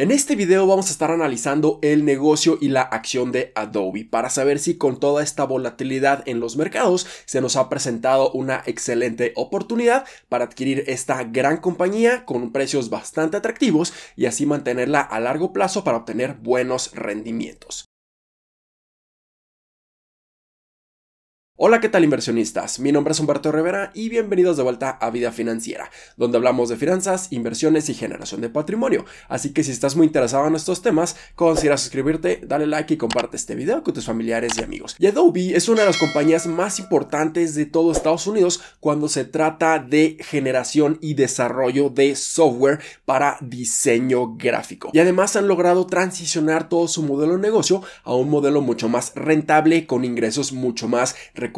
En este video vamos a estar analizando el negocio y la acción de Adobe para saber si con toda esta volatilidad en los mercados se nos ha presentado una excelente oportunidad para adquirir esta gran compañía con precios bastante atractivos y así mantenerla a largo plazo para obtener buenos rendimientos. Hola, ¿qué tal inversionistas? Mi nombre es Humberto Rivera y bienvenidos de vuelta a Vida Financiera, donde hablamos de finanzas, inversiones y generación de patrimonio. Así que si estás muy interesado en estos temas, considera suscribirte, dale like y comparte este video con tus familiares y amigos. Adobe es una de las compañías más importantes de todo Estados Unidos cuando se trata de generación y desarrollo de software para diseño gráfico. Y además han logrado transicionar todo su modelo de negocio a un modelo mucho más rentable con ingresos mucho más recurrentes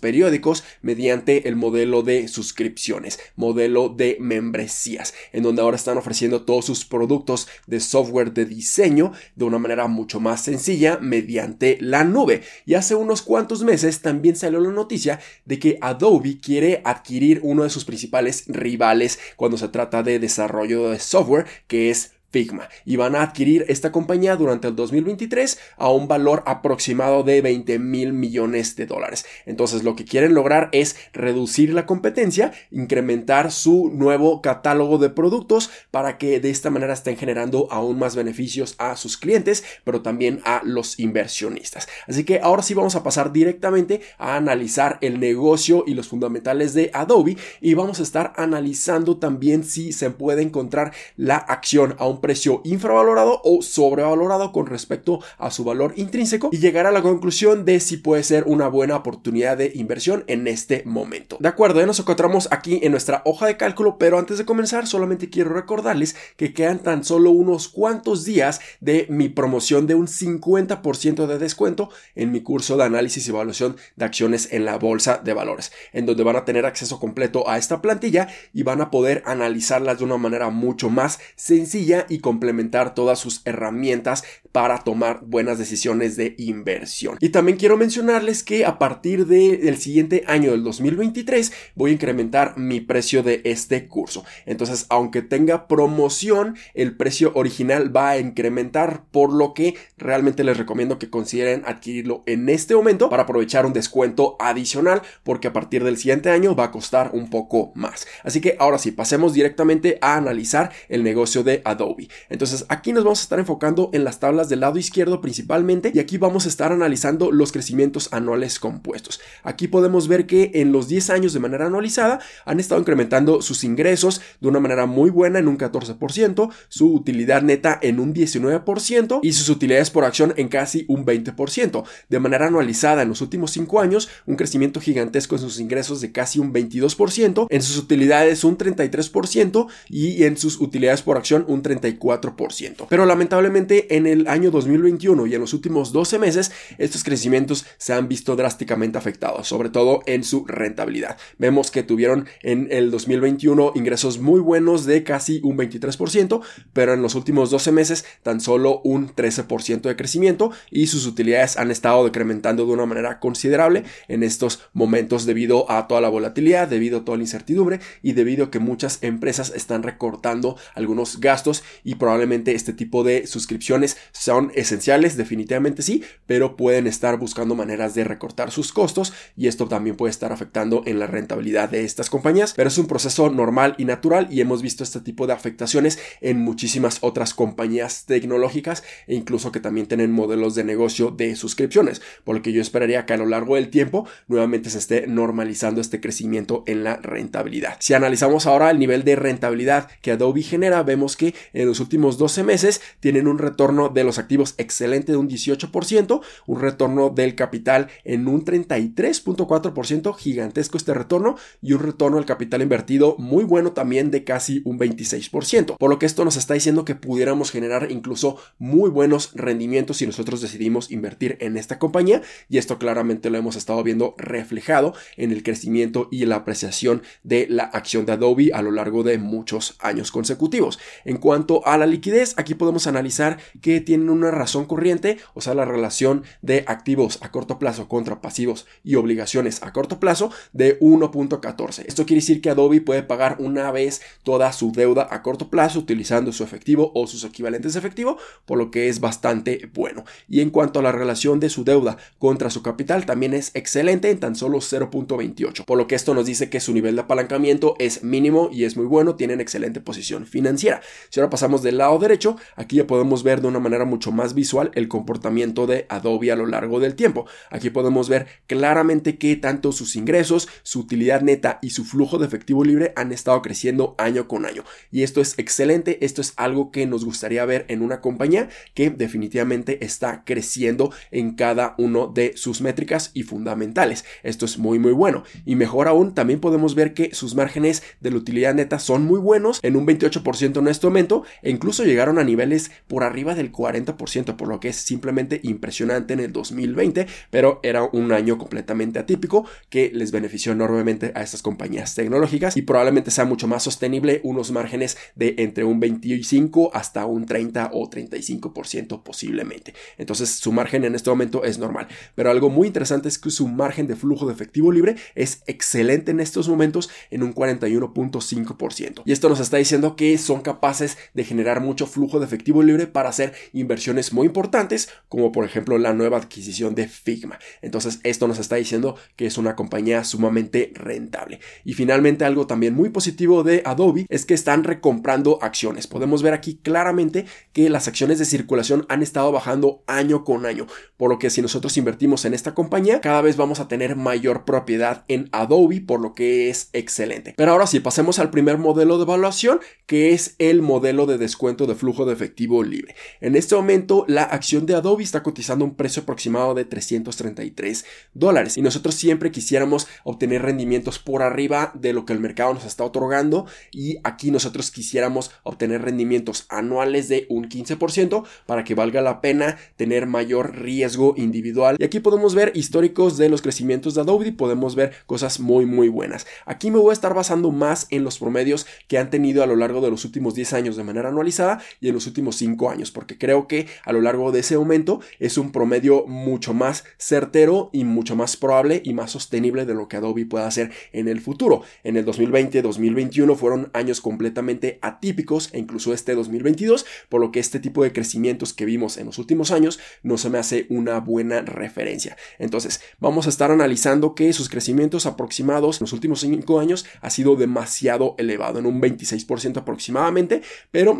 periódicos mediante el modelo de suscripciones, modelo de membresías, en donde ahora están ofreciendo todos sus productos de software de diseño de una manera mucho más sencilla mediante la nube. Y hace unos cuantos meses también salió la noticia de que Adobe quiere adquirir uno de sus principales rivales cuando se trata de desarrollo de software, que es Figma y van a adquirir esta compañía durante el 2023 a un valor aproximado de 20 mil millones de dólares. Entonces lo que quieren lograr es reducir la competencia, incrementar su nuevo catálogo de productos para que de esta manera estén generando aún más beneficios a sus clientes, pero también a los inversionistas. Así que ahora sí vamos a pasar directamente a analizar el negocio y los fundamentales de Adobe y vamos a estar analizando también si se puede encontrar la acción a un precio infravalorado o sobrevalorado con respecto a su valor intrínseco y llegar a la conclusión de si puede ser una buena oportunidad de inversión en este momento. De acuerdo, ya nos encontramos aquí en nuestra hoja de cálculo, pero antes de comenzar solamente quiero recordarles que quedan tan solo unos cuantos días de mi promoción de un 50% de descuento en mi curso de análisis y evaluación de acciones en la bolsa de valores, en donde van a tener acceso completo a esta plantilla y van a poder analizarlas de una manera mucho más sencilla y complementar todas sus herramientas para tomar buenas decisiones de inversión. Y también quiero mencionarles que a partir del siguiente año del 2023 voy a incrementar mi precio de este curso. Entonces, aunque tenga promoción, el precio original va a incrementar, por lo que realmente les recomiendo que consideren adquirirlo en este momento para aprovechar un descuento adicional, porque a partir del siguiente año va a costar un poco más. Así que ahora sí, pasemos directamente a analizar el negocio de Adobe. Entonces aquí nos vamos a estar enfocando en las tablas del lado izquierdo principalmente y aquí vamos a estar analizando los crecimientos anuales compuestos. Aquí podemos ver que en los 10 años de manera anualizada han estado incrementando sus ingresos de una manera muy buena en un 14%, su utilidad neta en un 19% y sus utilidades por acción en casi un 20%. De manera anualizada en los últimos 5 años, un crecimiento gigantesco en sus ingresos de casi un 22%, en sus utilidades un 33% y en sus utilidades por acción un 33%. Pero lamentablemente en el año 2021 y en los últimos 12 meses, estos crecimientos se han visto drásticamente afectados, sobre todo en su rentabilidad. Vemos que tuvieron en el 2021 ingresos muy buenos de casi un 23%, pero en los últimos 12 meses tan solo un 13% de crecimiento y sus utilidades han estado decrementando de una manera considerable en estos momentos debido a toda la volatilidad, debido a toda la incertidumbre y debido a que muchas empresas están recortando algunos gastos y probablemente este tipo de suscripciones son esenciales, definitivamente sí, pero pueden estar buscando maneras de recortar sus costos y esto también puede estar afectando en la rentabilidad de estas compañías, pero es un proceso normal y natural y hemos visto este tipo de afectaciones en muchísimas otras compañías tecnológicas e incluso que también tienen modelos de negocio de suscripciones, por lo que yo esperaría que a lo largo del tiempo nuevamente se esté normalizando este crecimiento en la rentabilidad. Si analizamos ahora el nivel de rentabilidad que Adobe genera, vemos que en los últimos 12 meses tienen un retorno de los activos excelente de un 18%, un retorno del capital en un 33.4%, gigantesco este retorno, y un retorno del capital invertido muy bueno también de casi un 26%. Por lo que esto nos está diciendo que pudiéramos generar incluso muy buenos rendimientos si nosotros decidimos invertir en esta compañía, y esto claramente lo hemos estado viendo reflejado en el crecimiento y la apreciación de la acción de Adobe a lo largo de muchos años consecutivos. En cuanto a la liquidez, aquí podemos analizar que tienen una razón corriente, o sea, la relación de activos a corto plazo contra pasivos y obligaciones a corto plazo de 1.14. Esto quiere decir que Adobe puede pagar una vez toda su deuda a corto plazo utilizando su efectivo o sus equivalentes de efectivo, por lo que es bastante bueno. Y en cuanto a la relación de su deuda contra su capital, también es excelente en tan solo 0.28, por lo que esto nos dice que su nivel de apalancamiento es mínimo y es muy bueno, tienen excelente posición financiera. Si ahora pasamos del lado derecho, aquí ya podemos ver de una manera mucho más visual el comportamiento de Adobe a lo largo del tiempo. Aquí podemos ver claramente que tanto sus ingresos, su utilidad neta y su flujo de efectivo libre han estado creciendo año con año. Y esto es excelente, esto es algo que nos gustaría ver en una compañía que definitivamente está creciendo en cada uno de sus métricas y fundamentales. Esto es muy muy bueno. Y mejor aún, también podemos ver que sus márgenes de la utilidad neta son muy buenos, en un 28% en este momento, e incluso llegaron a niveles por arriba del 40%, por lo que es simplemente impresionante en el 2020, pero era un año completamente atípico que les benefició enormemente a estas compañías tecnológicas y probablemente sea mucho más sostenible unos márgenes de entre un 25 hasta un 30 o 35% posiblemente. Entonces su margen en este momento es normal, pero algo muy interesante es que su margen de flujo de efectivo libre es excelente en estos momentos en un 41.5%. Y esto nos está diciendo que son capaces de generar mucho flujo de efectivo libre para hacer inversiones muy importantes, como por ejemplo la nueva adquisición de Figma. Entonces esto nos está diciendo que es una compañía sumamente rentable. Y finalmente algo también muy positivo de Adobe es que están recomprando acciones. Podemos ver aquí claramente que las acciones de circulación han estado bajando año con año, por lo que si nosotros invertimos en esta compañía, cada vez vamos a tener mayor propiedad en Adobe, por lo que es excelente. Pero ahora sí, pasemos al primer modelo de evaluación, que es el modelo de descuento de flujo de efectivo libre. En este momento, la acción de Adobe está cotizando un precio aproximado de 333 dólares y nosotros siempre quisiéramos obtener rendimientos por arriba de lo que el mercado nos está otorgando y aquí nosotros quisiéramos obtener rendimientos anuales de un 15% para que valga la pena tener mayor riesgo individual. Y aquí podemos ver históricos de los crecimientos de Adobe y podemos ver cosas muy muy buenas. Aquí me voy a estar basando más en los promedios que han tenido a lo largo de los últimos 10 años de manera anualizada y en los últimos 5 años, porque creo que a lo largo de ese momento es un promedio mucho más certero y mucho más probable y más sostenible de lo que Adobe pueda hacer en el futuro. En el 2020-2021 fueron años completamente atípicos e incluso este 2022, por lo que este tipo de crecimientos que vimos en los últimos años no se me hace una buena referencia. Entonces, vamos a estar analizando que sus crecimientos aproximados en los últimos 5 años ha sido demasiado elevado, en un 26% aproximadamente,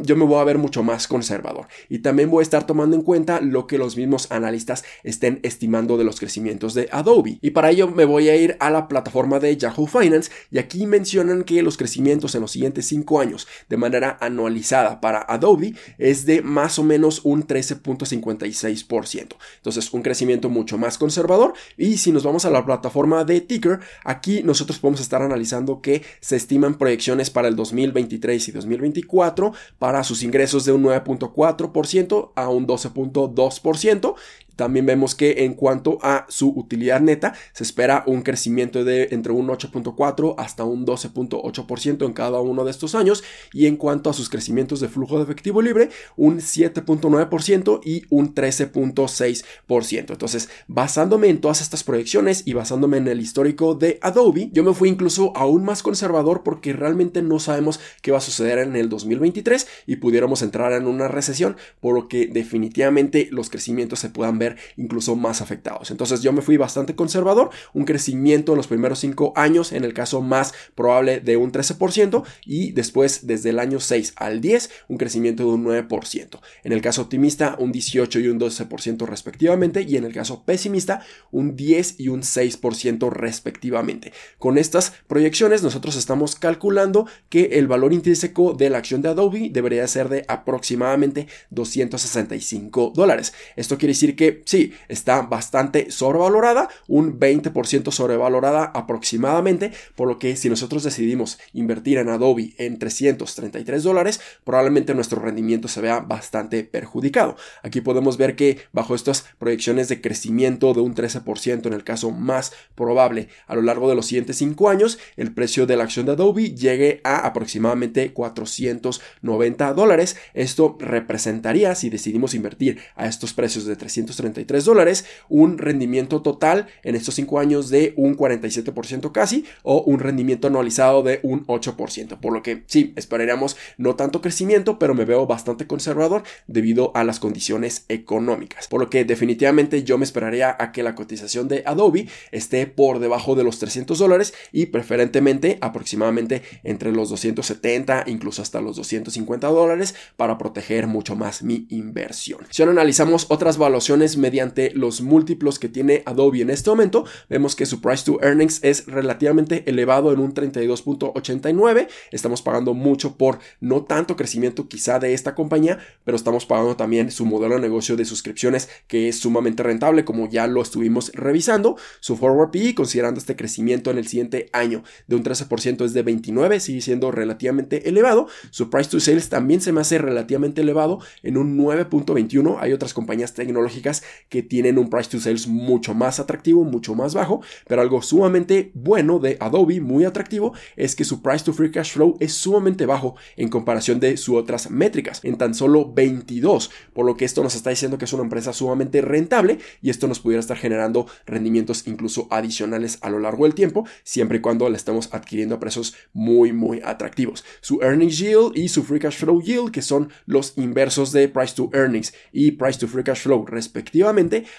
yo me voy a ver mucho más conservador. Y también voy a estar tomando en cuenta lo que los mismos analistas estén estimando de los crecimientos de Adobe. Y para ello me voy a ir a la plataforma de Yahoo Finance y aquí mencionan que los crecimientos en los siguientes 5 años de manera anualizada para Adobe es de más o menos un 13.56%. Entonces, un crecimiento mucho más conservador. Y si nos vamos a la plataforma de Ticker, aquí nosotros podemos estar analizando que se estiman proyecciones para el 2023 y 2024 para sus ingresos de un 9.4% a un 12.2% también vemos que en cuanto a su utilidad neta, se espera un crecimiento de entre un 8.4 hasta un 12.8% en cada uno de estos años. Y en cuanto a sus crecimientos de flujo de efectivo libre, un 7.9% y un 13.6%. Entonces, basándome en todas estas proyecciones y basándome en el histórico de Adobe, yo me fui incluso aún más conservador porque realmente no sabemos qué va a suceder en el 2023 y pudiéramos entrar en una recesión, por lo que definitivamente los crecimientos se puedan ver incluso más afectados. Entonces yo me fui bastante conservador, un crecimiento en los primeros 5 años, en el caso más probable de un 13% y después desde el año 6 al 10 un crecimiento de un 9%. En el caso optimista un 18 y un 12% respectivamente y en el caso pesimista un 10 y un 6% respectivamente. Con estas proyecciones nosotros estamos calculando que el valor intrínseco de la acción de Adobe debería ser de aproximadamente 265 dólares. Esto quiere decir que sí, está bastante sobrevalorada, un 20% sobrevalorada aproximadamente, por lo que si nosotros decidimos invertir en Adobe en 333 dólares, probablemente nuestro rendimiento se vea bastante perjudicado. Aquí podemos ver que bajo estas proyecciones de crecimiento de un 13% en el caso más probable a lo largo de los siguientes 5 años, el precio de la acción de Adobe llegue a aproximadamente 490 dólares. Esto representaría, si decidimos invertir a estos precios de 333 dólares, un rendimiento total en estos 5 años de un 47% casi o un rendimiento anualizado de un 8%. Por lo que sí, esperaríamos no tanto crecimiento, pero me veo bastante conservador debido a las condiciones económicas. Por lo que definitivamente yo me esperaría a que la cotización de Adobe esté por debajo de los 300 dólares y preferentemente aproximadamente entre los 270 incluso hasta los 250 dólares para proteger mucho más mi inversión. Si ahora analizamos otras valuaciones mediante los múltiplos que tiene Adobe en este momento, vemos que su price to earnings es relativamente elevado en un 32.89. Estamos pagando mucho por no tanto crecimiento quizá de esta compañía, pero estamos pagando también su modelo de negocio de suscripciones que es sumamente rentable como ya lo estuvimos revisando. Su forward PE considerando este crecimiento en el siguiente año de un 13% es de 29, sigue siendo relativamente elevado. Su price to sales también se me hace relativamente elevado en un 9.21. Hay otras compañías tecnológicas que tienen un price to sales mucho más atractivo, mucho más bajo, pero algo sumamente bueno de Adobe, muy atractivo, es que su price to free cash flow es sumamente bajo en comparación de sus otras métricas, en tan solo 22, por lo que esto nos está diciendo que es una empresa sumamente rentable y esto nos pudiera estar generando rendimientos incluso adicionales a lo largo del tiempo, siempre y cuando la estemos adquiriendo a precios muy, muy atractivos. Su earnings yield y su free cash flow yield, que son los inversos de price to earnings y price to free cash flow respectivamente,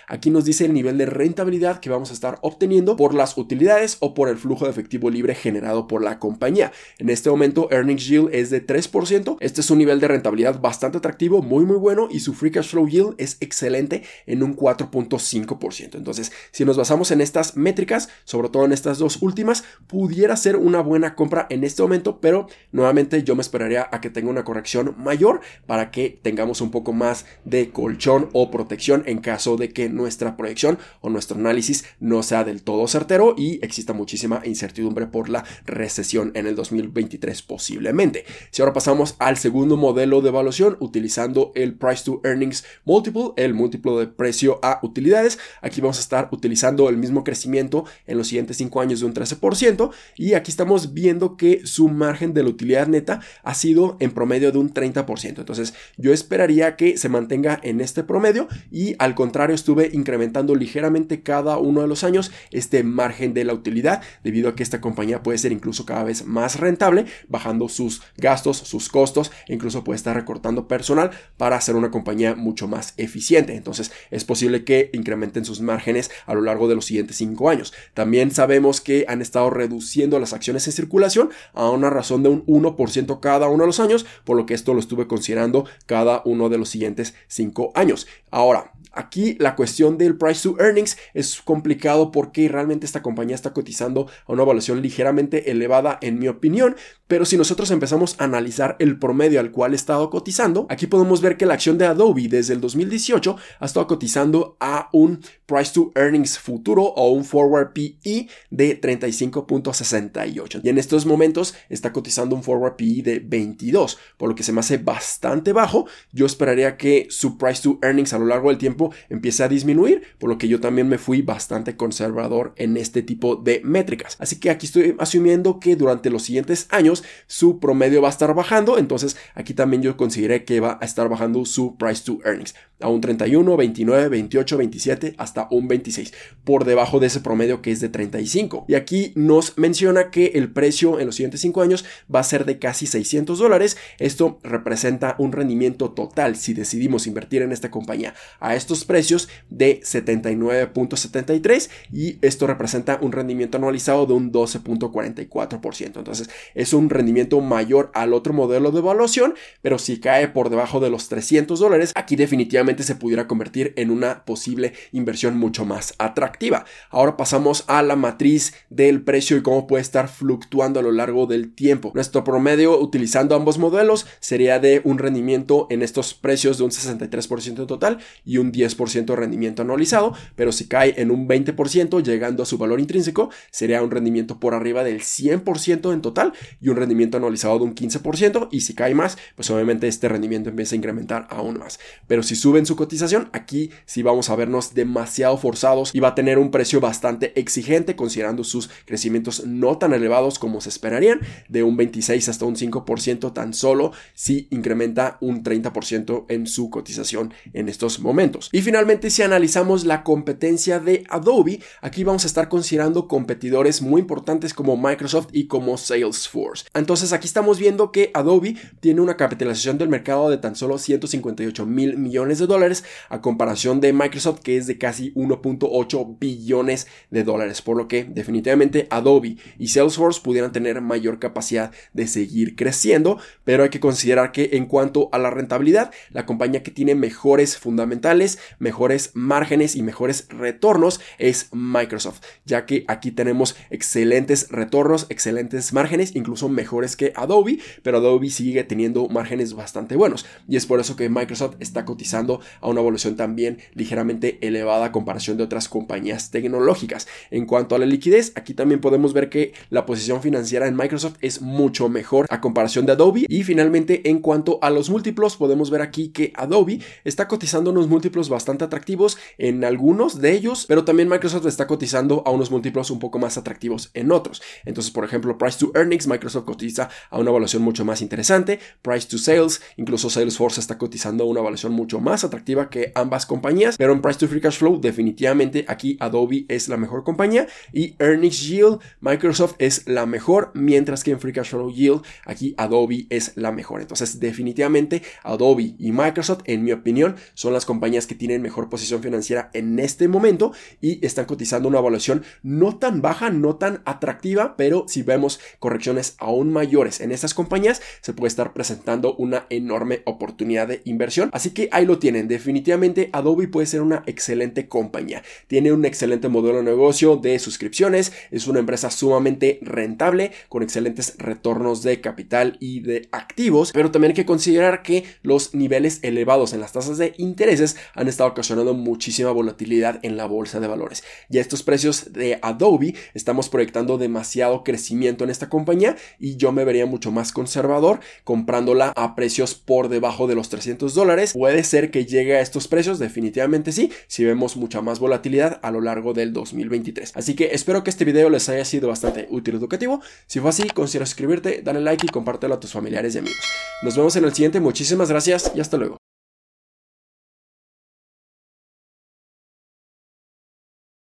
aquí nos dice el nivel de rentabilidad que vamos a estar obteniendo por las utilidades o por el flujo de efectivo libre generado por la compañía. En este momento, earnings yield es de 3%. Este es un nivel de rentabilidad bastante atractivo, muy muy bueno y su free cash flow yield es excelente en un 4.5%. Entonces, si nos basamos en estas métricas, sobre todo en estas dos últimas, pudiera ser una buena compra en este momento, pero nuevamente yo me esperaría a que tenga una corrección mayor para que tengamos un poco más de colchón o protección en caso de que nuestra proyección o nuestro análisis no sea del todo certero y exista muchísima incertidumbre por la recesión en el 2023 posiblemente. Si ahora pasamos al segundo modelo de evaluación utilizando el price to earnings multiple, el múltiplo de precio a utilidades, aquí vamos a estar utilizando el mismo crecimiento en los siguientes 5 años de un 13% y aquí estamos viendo que su margen de la utilidad neta ha sido en promedio de un 30%. Entonces yo esperaría que se mantenga en este promedio y al contrario estuve incrementando ligeramente cada uno de los años este margen de la utilidad debido a que esta compañía puede ser incluso cada vez más rentable bajando sus gastos, sus costos e incluso puede estar recortando personal para hacer una compañía mucho más eficiente. Entonces es posible que incrementen sus márgenes a lo largo de los siguientes cinco años. También sabemos que han estado reduciendo las acciones en circulación a una razón de un 1% cada uno de los años, por lo que esto lo estuve considerando cada uno de los siguientes cinco años. Ahora, Aquí la cuestión del price to earnings es complicado porque realmente esta compañía está cotizando a una evaluación ligeramente elevada en mi opinión, pero si nosotros empezamos a analizar el promedio al cual he estado cotizando, aquí podemos ver que la acción de Adobe desde el 2018 ha estado cotizando a un price to earnings futuro o un forward PE de 35.68 y en estos momentos está cotizando un forward PE de 22, por lo que se me hace bastante bajo. Yo esperaría que su price to earnings a lo largo del tiempo empieza a disminuir, por lo que yo también me fui bastante conservador en este tipo de métricas. Así que aquí estoy asumiendo que durante los siguientes años su promedio va a estar bajando, entonces aquí también yo consideré que va a estar bajando su price to earnings a un 31, 29, 28, 27 hasta un 26 por debajo de ese promedio que es de 35. Y aquí nos menciona que el precio en los siguientes 5 años va a ser de casi 600 dólares. Esto representa un rendimiento total si decidimos invertir en esta compañía a esto precios de 79.73 y esto representa un rendimiento anualizado de un 12.44%. Entonces es un rendimiento mayor al otro modelo de evaluación, pero si cae por debajo de los 300 dólares, aquí definitivamente se pudiera convertir en una posible inversión mucho más atractiva. Ahora pasamos a la matriz del precio y cómo puede estar fluctuando a lo largo del tiempo. Nuestro promedio utilizando ambos modelos sería de un rendimiento en estos precios de un 63% total y un 10 10% de rendimiento anualizado, pero si cae en un 20% llegando a su valor intrínseco, sería un rendimiento por arriba del 100% en total y un rendimiento anualizado de un 15% y si cae más, pues obviamente este rendimiento empieza a incrementar aún más. Pero si suben su cotización, aquí sí vamos a vernos demasiado forzados y va a tener un precio bastante exigente considerando sus crecimientos no tan elevados como se esperarían, de un 26 hasta un 5% tan solo si incrementa un 30% en su cotización en estos momentos. Y finalmente, si analizamos la competencia de Adobe, aquí vamos a estar considerando competidores muy importantes como Microsoft y como Salesforce. Entonces aquí estamos viendo que Adobe tiene una capitalización del mercado de tan solo 158 mil millones de dólares a comparación de Microsoft que es de casi 1.8 billones de dólares, por lo que definitivamente Adobe y Salesforce pudieran tener mayor capacidad de seguir creciendo, pero hay que considerar que en cuanto a la rentabilidad, la compañía que tiene mejores fundamentales, mejores márgenes y mejores retornos es Microsoft, ya que aquí tenemos excelentes retornos, excelentes márgenes, incluso mejores que Adobe, pero Adobe sigue teniendo márgenes bastante buenos y es por eso que Microsoft está cotizando a una evolución también ligeramente elevada a comparación de otras compañías tecnológicas. En cuanto a la liquidez, aquí también podemos ver que la posición financiera en Microsoft es mucho mejor a comparación de Adobe y finalmente en cuanto a los múltiplos podemos ver aquí que Adobe está cotizando unos múltiplos bastante atractivos en algunos de ellos, pero también Microsoft está cotizando a unos múltiplos un poco más atractivos en otros. Entonces, por ejemplo, price to earnings, Microsoft cotiza a una evaluación mucho más interesante, price to sales, incluso Salesforce está cotizando a una evaluación mucho más atractiva que ambas compañías, pero en price to free cash flow definitivamente aquí Adobe es la mejor compañía y earnings yield Microsoft es la mejor, mientras que en free cash flow yield aquí Adobe es la mejor. Entonces, definitivamente Adobe y Microsoft, en mi opinión, son las compañías que tienen mejor posición financiera en este momento y están cotizando una evaluación no tan baja, no tan atractiva, pero si vemos correcciones aún mayores en estas compañías, se puede estar presentando una enorme oportunidad de inversión. Así que ahí lo tienen. Definitivamente Adobe puede ser una excelente compañía. Tiene un excelente modelo de negocio de suscripciones, es una empresa sumamente rentable con excelentes retornos de capital y de activos, pero también hay que considerar que los niveles elevados en las tasas de intereses han estado ocasionando muchísima volatilidad en la bolsa de valores. Y a estos precios de Adobe estamos proyectando demasiado crecimiento en esta compañía y yo me vería mucho más conservador comprándola a precios por debajo de los 300 dólares. Puede ser que llegue a estos precios, definitivamente sí, si vemos mucha más volatilidad a lo largo del 2023. Así que espero que este video les haya sido bastante útil y educativo. Si fue así, considera suscribirte, dale like y compártelo a tus familiares y amigos. Nos vemos en el siguiente, muchísimas gracias y hasta luego.